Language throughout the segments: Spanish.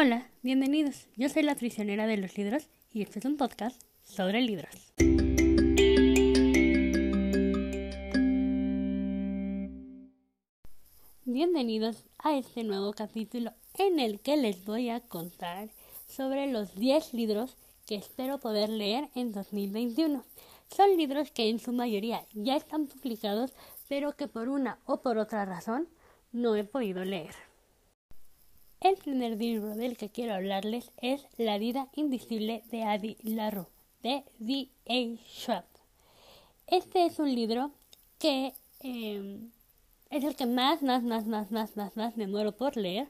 Hola, bienvenidos. Yo soy la prisionera de los libros y este es un podcast sobre libros. Bienvenidos a este nuevo capítulo en el que les voy a contar sobre los 10 libros que espero poder leer en 2021. Son libros que en su mayoría ya están publicados, pero que por una o por otra razón no he podido leer. El primer libro del que quiero hablarles es La vida invisible de Adi Larue, de D. A. Schwab. Este es un libro que em, es el que más, más, más, más, más, más, más me muero por leer.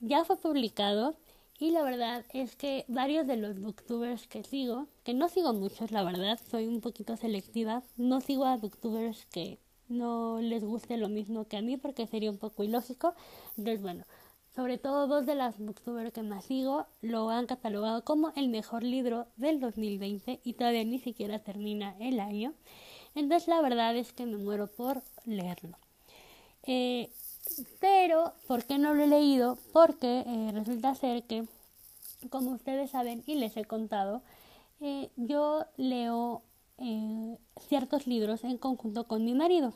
Ya fue publicado y la verdad es que varios de los booktubers que sigo, que no sigo muchos, la verdad, soy un poquito selectiva, no sigo a booktubers que no les guste lo mismo que a mí porque sería un poco ilógico. Entonces, bueno, sobre todo dos de las booktubers que más sigo lo han catalogado como el mejor libro del 2020 y todavía ni siquiera termina el año. Entonces la verdad es que me muero por leerlo. Eh, pero, ¿por qué no lo he leído? Porque eh, resulta ser que, como ustedes saben y les he contado, eh, yo leo ciertos libros en conjunto con mi marido.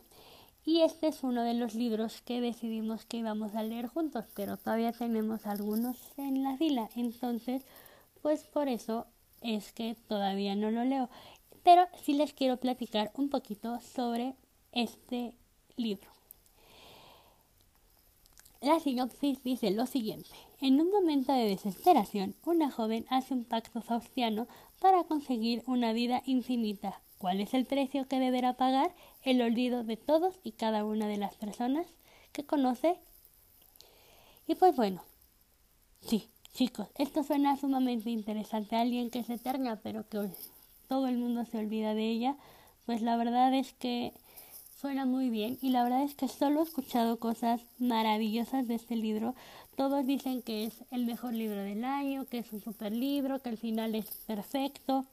Y este es uno de los libros que decidimos que íbamos a leer juntos, pero todavía tenemos algunos en la fila. Entonces, pues por eso es que todavía no lo leo. Pero sí les quiero platicar un poquito sobre este libro. La sinopsis dice lo siguiente. En un momento de desesperación, una joven hace un pacto faustiano para conseguir una vida infinita. ¿Cuál es el precio que deberá pagar? El olvido de todos y cada una de las personas que conoce. Y pues bueno, sí, chicos, esto suena sumamente interesante. Alguien que es eterna, pero que todo el mundo se olvida de ella. Pues la verdad es que suena muy bien y la verdad es que solo he escuchado cosas maravillosas de este libro. Todos dicen que es el mejor libro del año, que es un super libro, que el final es perfecto.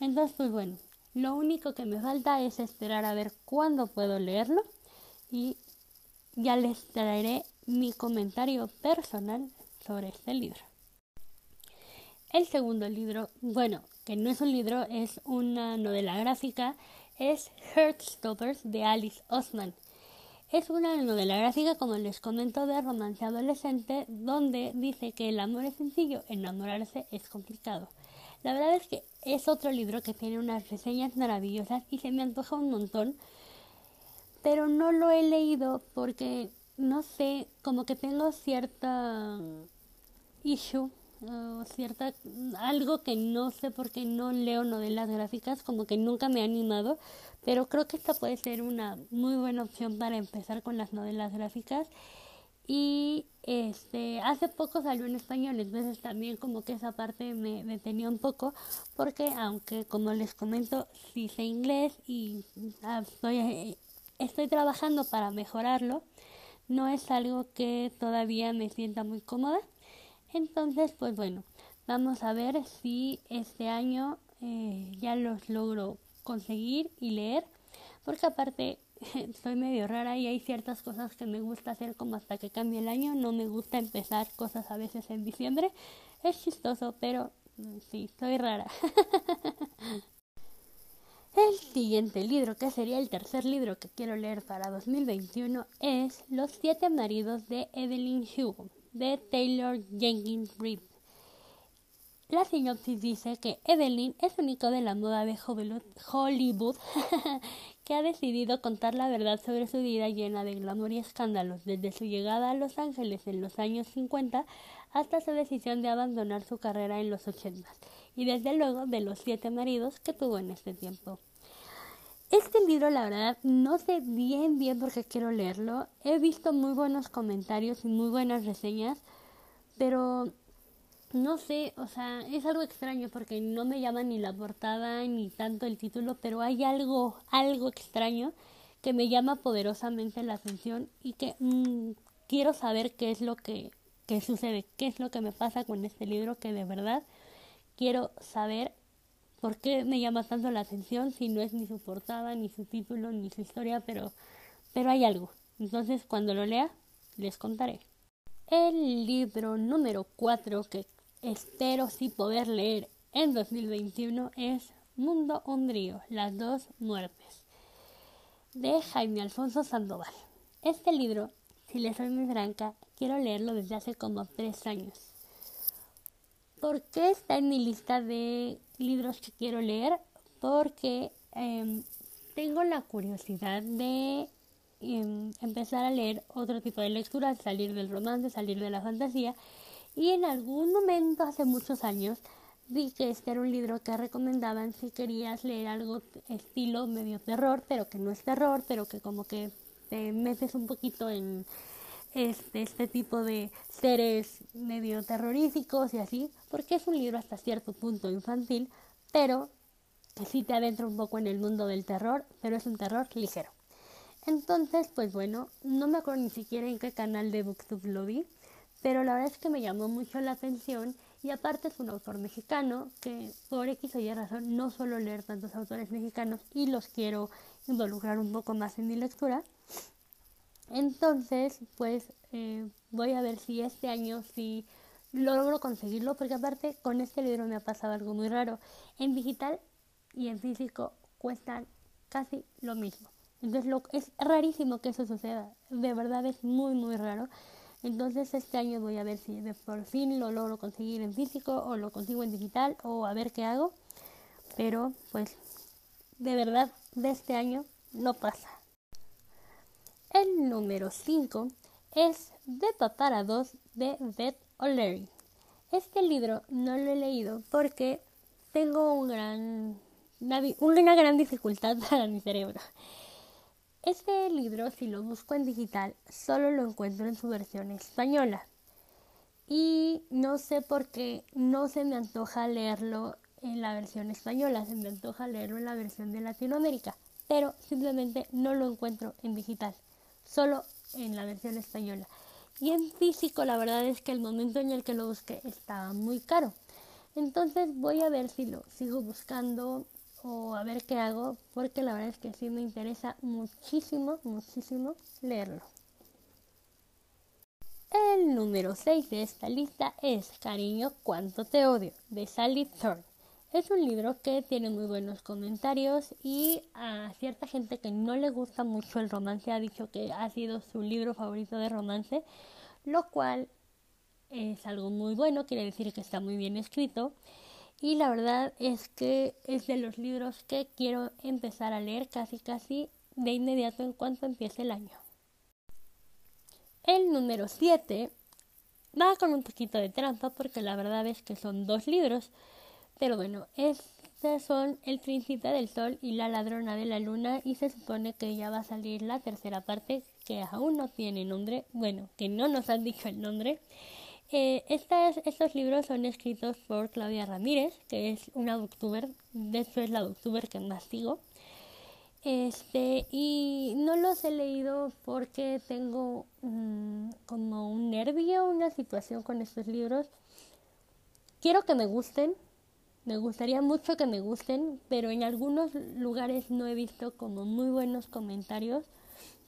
Entonces, pues bueno, lo único que me falta es esperar a ver cuándo puedo leerlo y ya les traeré mi comentario personal sobre este libro. El segundo libro, bueno, que no es un libro, es una novela gráfica, es Heartstoppers de Alice Osman. Es una novela gráfica, como les comento, de romance adolescente, donde dice que el amor es sencillo, enamorarse es complicado. La verdad es que es otro libro que tiene unas reseñas maravillosas y se me antoja un montón, pero no lo he leído porque, no sé, como que tengo cierta issue cierta algo que no sé por qué no leo novelas gráficas como que nunca me ha animado pero creo que esta puede ser una muy buena opción para empezar con las novelas gráficas y este hace poco salió en español entonces también como que esa parte me detenía un poco porque aunque como les comento sí sé inglés y ah, estoy, estoy trabajando para mejorarlo no es algo que todavía me sienta muy cómoda. Entonces pues bueno vamos a ver si este año eh, ya los logro conseguir y leer porque aparte soy medio rara y hay ciertas cosas que me gusta hacer como hasta que cambie el año. No me gusta empezar cosas a veces en diciembre. Es chistoso, pero mm, sí, soy rara. el siguiente libro, que sería el tercer libro que quiero leer para 2021, es Los siete maridos de Evelyn Hugo, de Taylor Jenkins Reid. La sinopsis dice que Evelyn es un de la moda de Hollywood que ha decidido contar la verdad sobre su vida llena de glamour y escándalos, desde su llegada a Los Ángeles en los años 50 hasta su decisión de abandonar su carrera en los 80 y desde luego de los siete maridos que tuvo en este tiempo. Este libro, la verdad, no sé bien bien por qué quiero leerlo. He visto muy buenos comentarios y muy buenas reseñas, pero no sé, o sea, es algo extraño porque no me llama ni la portada ni tanto el título, pero hay algo, algo extraño que me llama poderosamente la atención y que mm, quiero saber qué es lo que, sucede, qué es lo que me pasa con este libro que de verdad quiero saber por qué me llama tanto la atención si no es ni su portada, ni su título, ni su historia, pero, pero hay algo. Entonces cuando lo lea, les contaré. El libro número 4 que espero sí poder leer en 2021 es Mundo Umbrío, las dos muertes, de Jaime Alfonso Sandoval. Este libro, si le soy muy franca, quiero leerlo desde hace como tres años. ¿Por qué está en mi lista de libros que quiero leer? Porque em, tengo la curiosidad de em, empezar a leer otro tipo de lecturas, salir del romance, salir de la fantasía. Y en algún momento, hace muchos años, vi que este era un libro que recomendaban si querías leer algo estilo medio terror, pero que no es terror, pero que como que te metes un poquito en este, este tipo de seres medio terroríficos y así, porque es un libro hasta cierto punto infantil, pero que sí te adentra un poco en el mundo del terror, pero es un terror ligero. Entonces, pues bueno, no me acuerdo ni siquiera en qué canal de Booktube lo vi, pero la verdad es que me llamó mucho la atención y aparte es un autor mexicano que por X o Y razón no suelo leer tantos autores mexicanos y los quiero involucrar un poco más en mi lectura. Entonces, pues eh, voy a ver si este año sí logro conseguirlo, porque aparte con este libro me ha pasado algo muy raro. En digital y en físico cuestan casi lo mismo. Entonces es rarísimo que eso suceda, de verdad es muy muy raro. Entonces este año voy a ver si por fin lo logro conseguir en físico o lo consigo en digital o a ver qué hago. Pero pues de verdad de este año no pasa. El número 5 es De Papara 2 de Beth O'Leary. Este libro no lo he leído porque tengo un gran, una gran dificultad para mi cerebro. Este libro, si lo busco en digital, solo lo encuentro en su versión española. Y no sé por qué no se me antoja leerlo en la versión española, se me antoja leerlo en la versión de Latinoamérica, pero simplemente no lo encuentro en digital, solo en la versión española. Y en físico la verdad es que el momento en el que lo busqué estaba muy caro. Entonces voy a ver si lo sigo buscando o a ver qué hago, porque la verdad es que sí me interesa muchísimo, muchísimo leerlo. El número 6 de esta lista es Cariño, cuánto te odio, de Sally Thorne. Es un libro que tiene muy buenos comentarios y a cierta gente que no le gusta mucho el romance ha dicho que ha sido su libro favorito de romance, lo cual es algo muy bueno, quiere decir que está muy bien escrito y la verdad es que es de los libros que quiero empezar a leer casi casi de inmediato en cuanto empiece el año. El número 7 va con un poquito de trampa porque la verdad es que son dos libros, pero bueno, estos son El Príncipe del Sol y La Ladrona de la Luna y se supone que ya va a salir la tercera parte que aún no tiene nombre, bueno, que no nos han dicho el nombre eh, estos libros son escritos por Claudia Ramírez, que es una booktuber, de hecho es la booktuber que más sigo. Este, y no los he leído porque tengo mm, como un nervio, una situación con estos libros. Quiero que me gusten, me gustaría mucho que me gusten, pero en algunos lugares no he visto como muy buenos comentarios,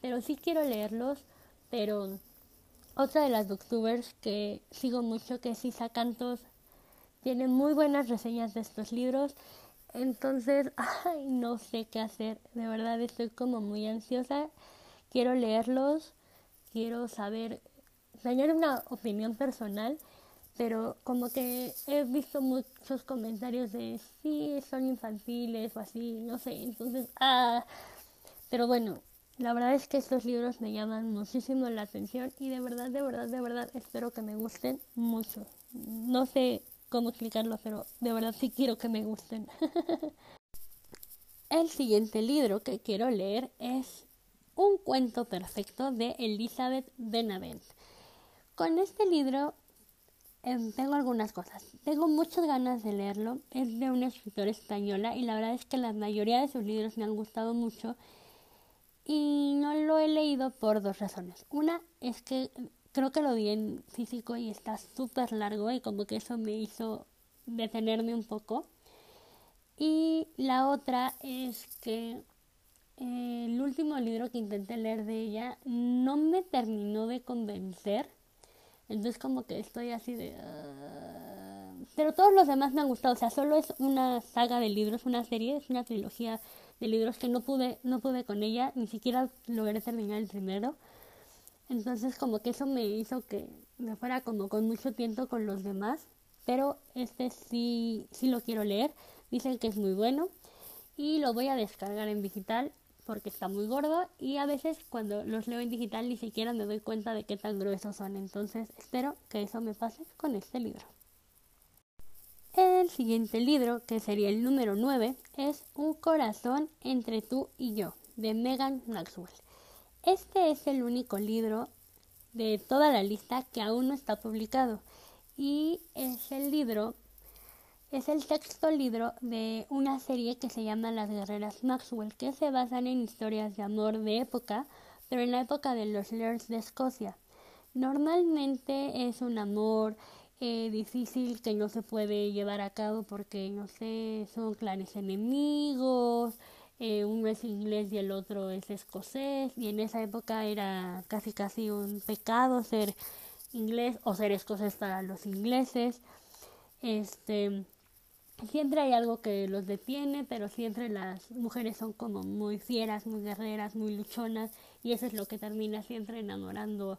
pero sí quiero leerlos, pero otra de las booktubers que sigo mucho, que es Isa Cantos, tiene muy buenas reseñas de estos libros. Entonces, ay, no sé qué hacer. De verdad estoy como muy ansiosa. Quiero leerlos, quiero saber, tener una opinión personal, pero como que he visto muchos comentarios de sí, son infantiles o así, no sé. Entonces, ah, pero bueno, la verdad es que estos libros me llaman muchísimo la atención y de verdad, de verdad, de verdad espero que me gusten mucho. No sé cómo explicarlo, pero de verdad sí quiero que me gusten. El siguiente libro que quiero leer es Un cuento perfecto de Elizabeth Benavent. Con este libro em, tengo algunas cosas. Tengo muchas ganas de leerlo. Es de una escritora española y la verdad es que la mayoría de sus libros me han gustado mucho y no lo he leído por dos razones. Una es que creo que lo vi en físico y está súper largo y como que eso me hizo detenerme un poco. Y la otra es que eh, el último libro que intenté leer de ella no me terminó de convencer. Entonces como que estoy así de... Ah". Pero todos los demás me han gustado, o sea, solo es una saga de libros, una serie, es una trilogía de libros que no pude, no pude con ella, ni siquiera logré terminar el primero. Entonces como que eso me hizo que me fuera como con mucho tiempo con los demás, pero este sí, sí lo quiero leer, dicen que es muy bueno y lo voy a descargar en digital porque está muy gordo y a veces cuando los leo en digital ni siquiera me doy cuenta de qué tan gruesos son, entonces espero que eso me pase con este libro. El siguiente libro, que sería el número 9, es Un corazón entre tú y yo, de Megan Maxwell. Este es el único libro de toda la lista que aún no está publicado y es el libro, es el sexto libro de una serie que se llama Las Guerreras Maxwell, que se basan en historias de amor de época, pero en la época de los Lords de Escocia. Normalmente es un amor eh, difícil que no se puede llevar a cabo porque, no sé, son clanes enemigos, eh, uno es inglés y el otro es escocés, y en esa época era casi casi un pecado ser inglés o ser escocés para los ingleses. Este, siempre hay algo que los detiene, pero siempre las mujeres son como muy fieras, muy guerreras, muy luchonas, y eso es lo que termina siempre enamorando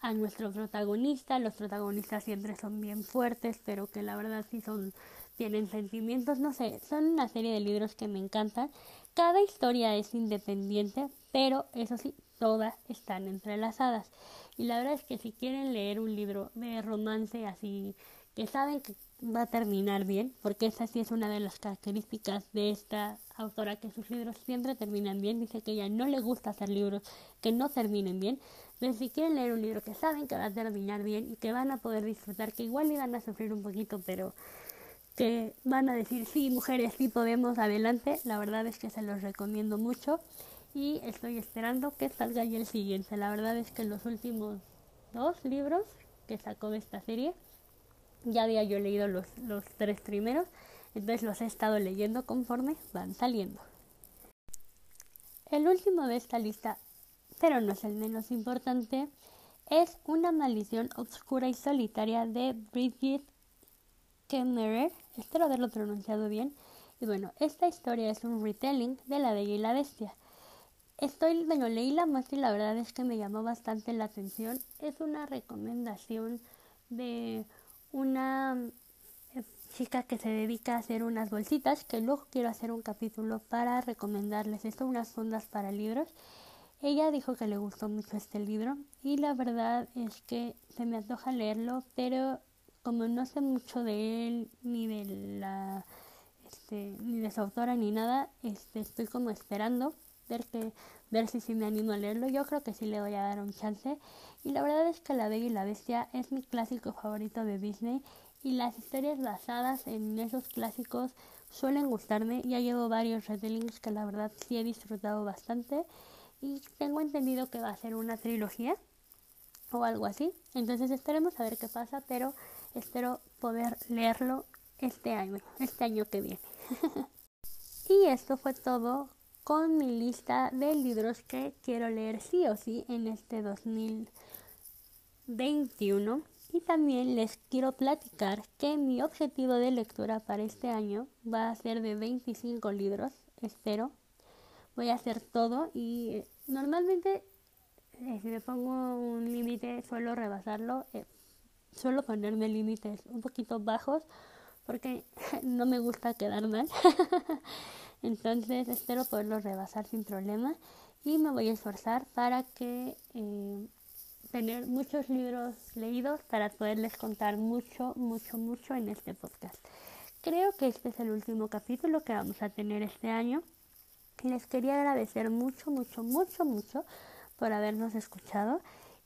a nuestro protagonista. Los protagonistas siempre son bien fuertes, pero que la verdad sí son tienen sentimientos, no sé, son una serie de libros que me encantan. Cada historia es independiente, pero eso sí, todas están entrelazadas. Y la verdad es que si quieren leer un libro de romance así, que saben que va a terminar bien, porque esa sí es una de las características de esta autora, que sus libros siempre terminan bien. Dice que ella no le gusta hacer libros que no terminen bien. Pero si quieren leer un libro que saben que va a terminar bien y que van a poder disfrutar, que igual van a sufrir un poquito, pero que van a decir, sí, mujeres, sí podemos, adelante. La verdad es que se los recomiendo mucho y estoy esperando que salga ya el siguiente. La verdad es que los últimos dos libros que sacó de esta serie, ya había yo leído los, los tres primeros, entonces los he estado leyendo conforme van saliendo. El último de esta lista pero no es el menos importante, es Una maldición oscura y solitaria de Bridget Kemmerer. Espero haberlo pronunciado bien. Y bueno, esta historia es un retelling de La Bella y la Bestia. Estoy, bueno, leí la muestra y la verdad es que me llamó bastante la atención. Es una recomendación de una eh, chica que se dedica a hacer unas bolsitas, que luego quiero hacer un capítulo para recomendarles esto, unas fundas para libros. Ella dijo que le gustó mucho este libro y la verdad es que se me antoja leerlo, pero como no sé mucho de él ni de la este, ni de su autora ni nada, este, estoy como esperando ver que ver si sí me animo a leerlo. Yo creo que sí le voy a dar un chance y la verdad es que La Bella y la Bestia es mi clásico favorito de Disney y las historias basadas en esos clásicos suelen gustarme. Ya llevo varios retellings que la verdad sí he disfrutado bastante y tengo entendido que va a ser una trilogía o algo así. Entonces esperemos a ver qué pasa, pero espero poder leerlo este año, este año que viene. y esto fue todo con mi lista de libros que quiero leer sí o sí en este 2021. Y también les quiero platicar que mi objetivo de lectura para este año va a ser de 25 libros, espero, voy a hacer todo y eh, normalmente eh, si me pongo un límite suelo rebasarlo, eh, suelo ponerme límites un poquito bajos porque no me gusta quedar mal. Entonces espero poderlo rebasar sin problema y me voy a esforzar para que tener muchos libros leídos para poderles contar mucho, mucho, mucho en este podcast. Creo que este es el último capítulo que vamos a tener este año. Les quería agradecer mucho, mucho, mucho, mucho por habernos escuchado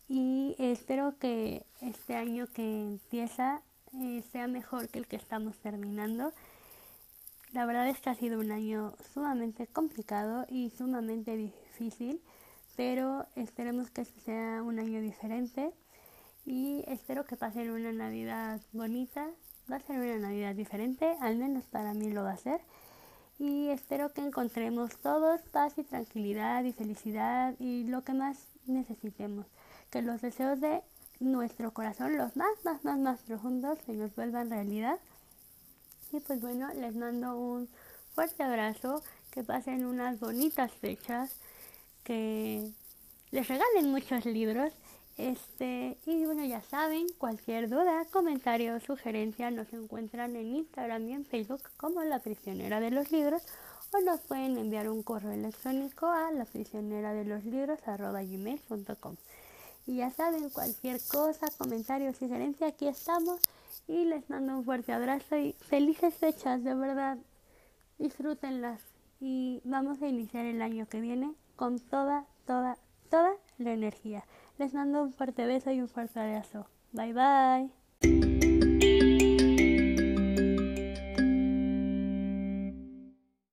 y espero que este año que empieza eh, sea mejor que el que estamos terminando. La verdad es que ha sido un año sumamente complicado y sumamente difícil, pero esperemos que este sea un año diferente y espero que pasen una Navidad bonita. Va a ser una Navidad diferente, al menos para mí lo va a ser y espero que encontremos todos paz y tranquilidad y felicidad y lo que más necesitemos. Que los deseos de nuestro corazón, los más, más, más, más profundos, se nos vuelvan realidad. Y pues bueno, les mando un fuerte abrazo, que pasen unas bonitas fechas, que les regalen muchos libros. Este, y bueno, ya saben, cualquier duda, comentario, sugerencia nos encuentran en Instagram y en Facebook como La Prisionera de los Libros o nos pueden enviar un correo electrónico a la prisionera de los libros gmail.com. Y ya saben, cualquier cosa, comentario, sugerencia, aquí estamos y les mando un fuerte abrazo y felices fechas, de verdad, disfrútenlas y vamos a iniciar el año que viene con toda, toda, toda la energía. Les mando un fuerte beso y un fuerte abrazo. Bye bye.